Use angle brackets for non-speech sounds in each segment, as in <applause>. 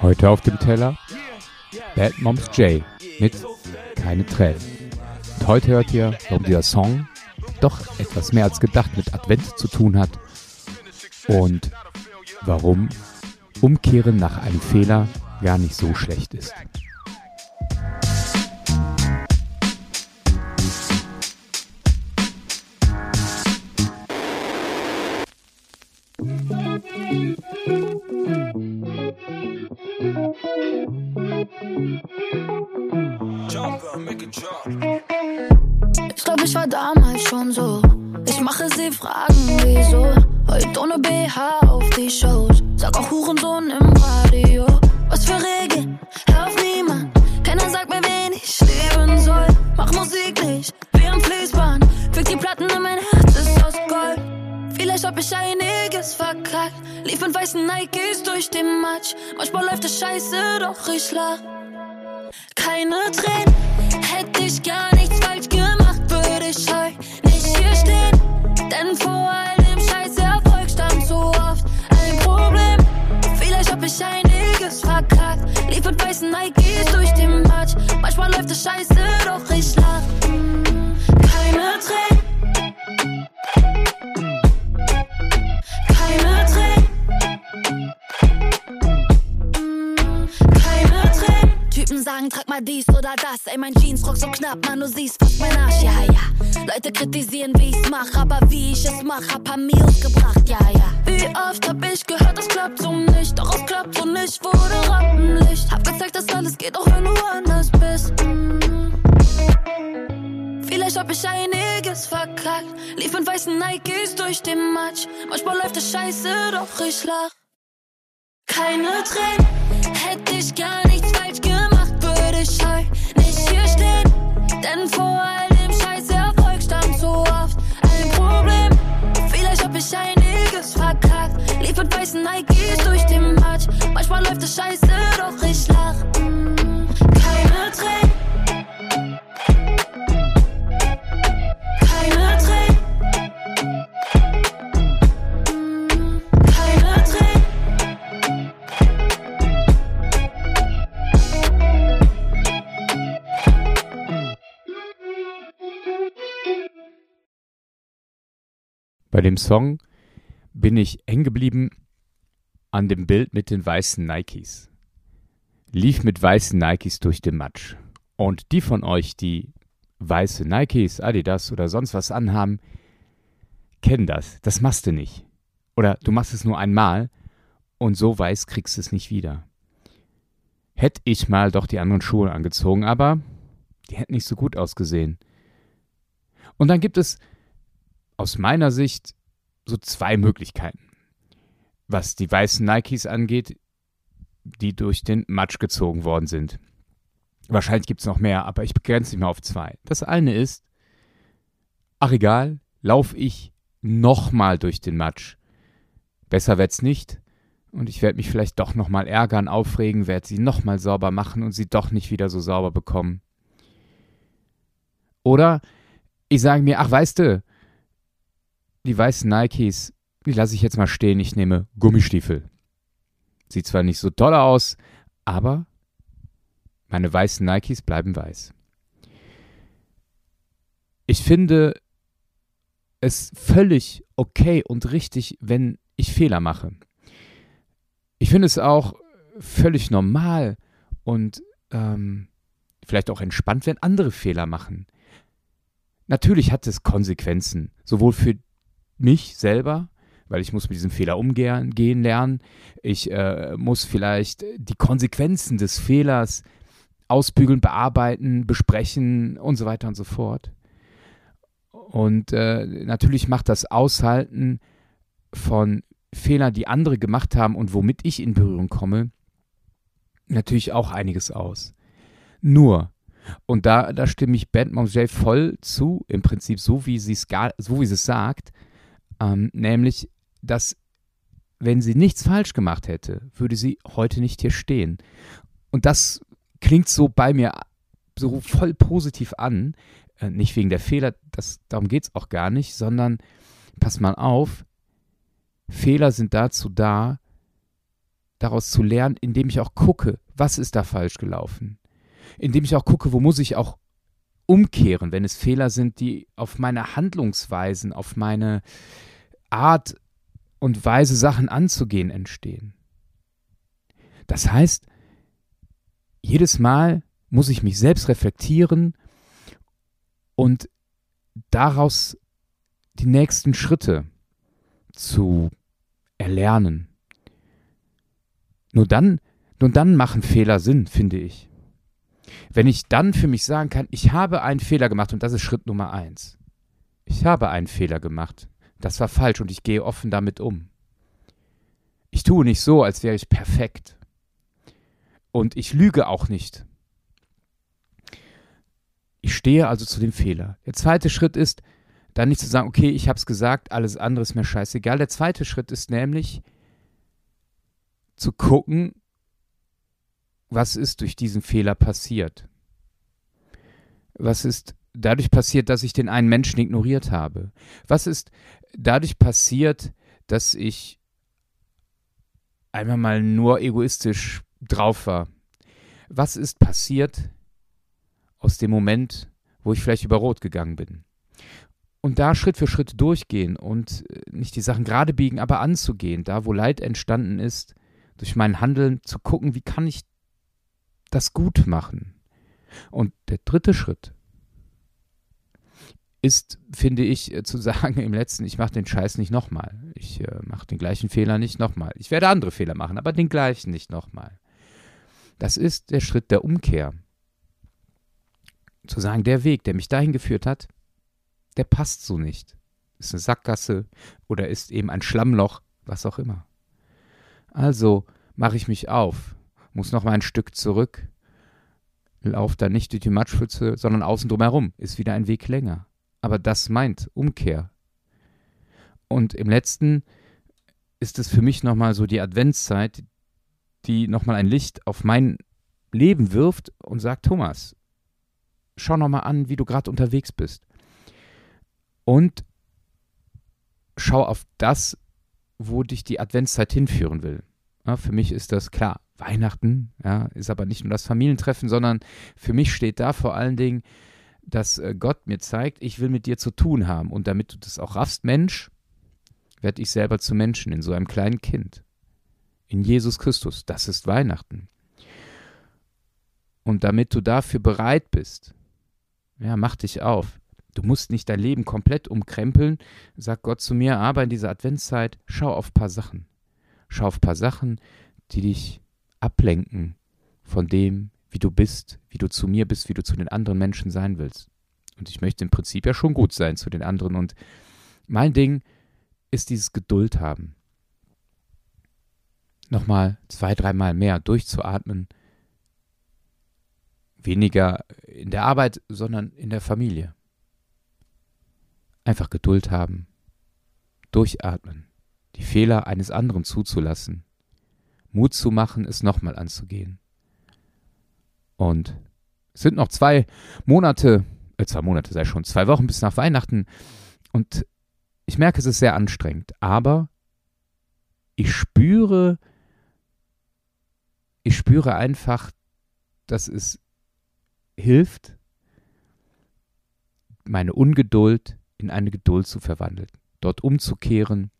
Heute auf dem Teller Bad Moms J mit Keine Tränen. Und heute hört ihr, warum dieser Song doch etwas mehr als gedacht mit Advent zu tun hat und warum Umkehren nach einem Fehler gar nicht so schlecht ist. Ich glaub, ich war damals schon so. Ich mache sie fragen, wieso. Heute ohne BH auf die Shows. Sag auch Hurensohn im Radio. Verkackt. Lief in weißen Nikes durch den Matsch. Manchmal läuft es scheiße, doch ich lach. Keine Tränen, hätte ich gar nichts falsch gemacht, würde ich heute sagen, trag mal dies oder das. Ey, mein Jeansrock so knapp, man, du siehst fast mein Arsch, ja, ja. Leute kritisieren, wie ich's mach, aber wie ich es mach, hab Amios gebracht, ja, ja. Wie oft hab ich gehört, das klappt so nicht, doch es klappt so nicht, wurde Rampenlicht. Hab gezeigt, dass alles geht, auch wenn du anders bist. Mm. Vielleicht hab ich einiges verkackt. Lief in weißen Nikes durch den Matsch. Manchmal läuft es scheiße, doch ich lach. Keine Tränen, hätte ich gemacht, würde ich Bei dem Song bin ich hängen geblieben an dem Bild mit den weißen Nikes. Lief mit weißen Nikes durch den Matsch. Und die von euch, die weiße Nikes, Adidas oder sonst was anhaben, kennen das. Das machst du nicht. Oder du machst es nur einmal und so weiß kriegst du es nicht wieder. Hätte ich mal doch die anderen Schuhe angezogen, aber die hätten nicht so gut ausgesehen. Und dann gibt es aus meiner Sicht so zwei Möglichkeiten. Was die weißen Nikes angeht, die durch den Matsch gezogen worden sind. Wahrscheinlich gibt es noch mehr, aber ich begrenze mich mal auf zwei. Das eine ist, ach egal, laufe ich nochmal durch den Matsch. Besser wird's nicht. Und ich werde mich vielleicht doch nochmal ärgern, aufregen, werde sie nochmal sauber machen und sie doch nicht wieder so sauber bekommen. Oder ich sage mir, ach weißt du, die weißen Nikes, die lasse ich jetzt mal stehen. Ich nehme Gummistiefel. Sieht zwar nicht so toll aus, aber meine weißen Nikes bleiben weiß. Ich finde es völlig okay und richtig, wenn ich Fehler mache. Ich finde es auch völlig normal und ähm, vielleicht auch entspannt, wenn andere Fehler machen. Natürlich hat es Konsequenzen, sowohl für mich selber, weil ich muss mit diesem Fehler umgehen gehen lernen. Ich äh, muss vielleicht die Konsequenzen des Fehlers ausbügeln, bearbeiten, besprechen und so weiter und so fort. Und äh, natürlich macht das Aushalten von Fehlern, die andere gemacht haben und womit ich in Berührung komme, natürlich auch einiges aus. Nur, und da, da stimme ich Band J voll zu, im Prinzip so, wie sie es so wie sie es sagt, ähm, nämlich, dass wenn sie nichts falsch gemacht hätte, würde sie heute nicht hier stehen. Und das klingt so bei mir so voll positiv an, äh, nicht wegen der Fehler, das, darum geht es auch gar nicht, sondern pass mal auf, Fehler sind dazu da, daraus zu lernen, indem ich auch gucke, was ist da falsch gelaufen. Indem ich auch gucke, wo muss ich auch umkehren, wenn es Fehler sind, die auf meine Handlungsweisen, auf meine Art und Weise, Sachen anzugehen, entstehen. Das heißt, jedes Mal muss ich mich selbst reflektieren und daraus die nächsten Schritte zu erlernen. Nur dann, nur dann machen Fehler Sinn, finde ich. Wenn ich dann für mich sagen kann, ich habe einen Fehler gemacht und das ist Schritt Nummer eins. Ich habe einen Fehler gemacht. Das war falsch und ich gehe offen damit um. Ich tue nicht so, als wäre ich perfekt. Und ich lüge auch nicht. Ich stehe also zu dem Fehler. Der zweite Schritt ist, dann nicht zu sagen, okay, ich habe es gesagt, alles andere ist mir scheißegal. Der zweite Schritt ist nämlich zu gucken, was ist durch diesen Fehler passiert. Was ist dadurch passiert, dass ich den einen Menschen ignoriert habe? Was ist dadurch passiert, dass ich einmal mal nur egoistisch drauf war? Was ist passiert, aus dem Moment, wo ich vielleicht über Rot gegangen bin. Und da Schritt für Schritt durchgehen und äh, nicht die Sachen gerade biegen, aber anzugehen, da wo Leid entstanden ist, durch mein Handeln zu gucken, wie kann ich das gut machen. Und der dritte Schritt ist, finde ich, äh, zu <laughs> sagen im letzten, ich mache den Scheiß nicht nochmal. Ich äh, mache den gleichen Fehler nicht nochmal. Ich werde andere Fehler machen, aber den gleichen nicht nochmal. Das ist der Schritt der Umkehr. Zu sagen, der Weg, der mich dahin geführt hat, der passt so nicht. Ist eine Sackgasse oder ist eben ein Schlammloch, was auch immer. Also mache ich mich auf, muss noch mal ein Stück zurück, laufe dann nicht durch die Matschpfütze, sondern außen drumherum, ist wieder ein Weg länger. Aber das meint Umkehr. Und im letzten ist es für mich nochmal so die Adventszeit, die nochmal ein Licht auf mein Leben wirft und sagt, Thomas, schau nochmal an, wie du gerade unterwegs bist. Und schau auf das, wo dich die Adventszeit hinführen will. Ja, für mich ist das klar. Weihnachten ja, ist aber nicht nur das Familientreffen, sondern für mich steht da vor allen Dingen, dass äh, Gott mir zeigt, ich will mit dir zu tun haben. Und damit du das auch raffst, Mensch, werde ich selber zu Menschen in so einem kleinen Kind. In Jesus Christus. Das ist Weihnachten. Und damit du dafür bereit bist, ja, mach dich auf. Du musst nicht dein Leben komplett umkrempeln, sagt Gott zu mir, aber in dieser Adventszeit schau auf ein paar Sachen. Schau auf ein paar Sachen, die dich ablenken von dem, wie du bist, wie du zu mir bist, wie du zu den anderen Menschen sein willst. Und ich möchte im Prinzip ja schon gut sein zu den anderen. Und mein Ding ist dieses Geduld haben. Nochmal zwei, dreimal mehr durchzuatmen, Weniger in der Arbeit, sondern in der Familie. Einfach Geduld haben, durchatmen, die Fehler eines anderen zuzulassen, Mut zu machen, es nochmal anzugehen. Und es sind noch zwei Monate, äh, zwei Monate sei schon, zwei Wochen bis nach Weihnachten. Und ich merke, es ist sehr anstrengend, aber ich spüre, ich spüre einfach, dass es hilft, meine Ungeduld in eine Geduld zu verwandeln, dort umzukehren,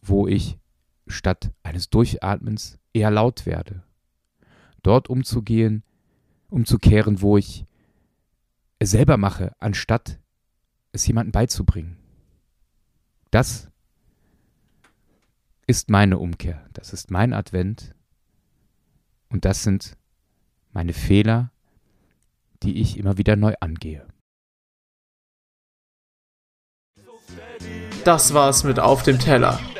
wo ich statt eines Durchatmens eher laut werde, dort umzugehen, umzukehren, wo ich es selber mache, anstatt es jemandem beizubringen. Das ist meine Umkehr, das ist mein Advent und das sind meine Fehler, die ich immer wieder neu angehe. Das war's mit Auf dem Teller.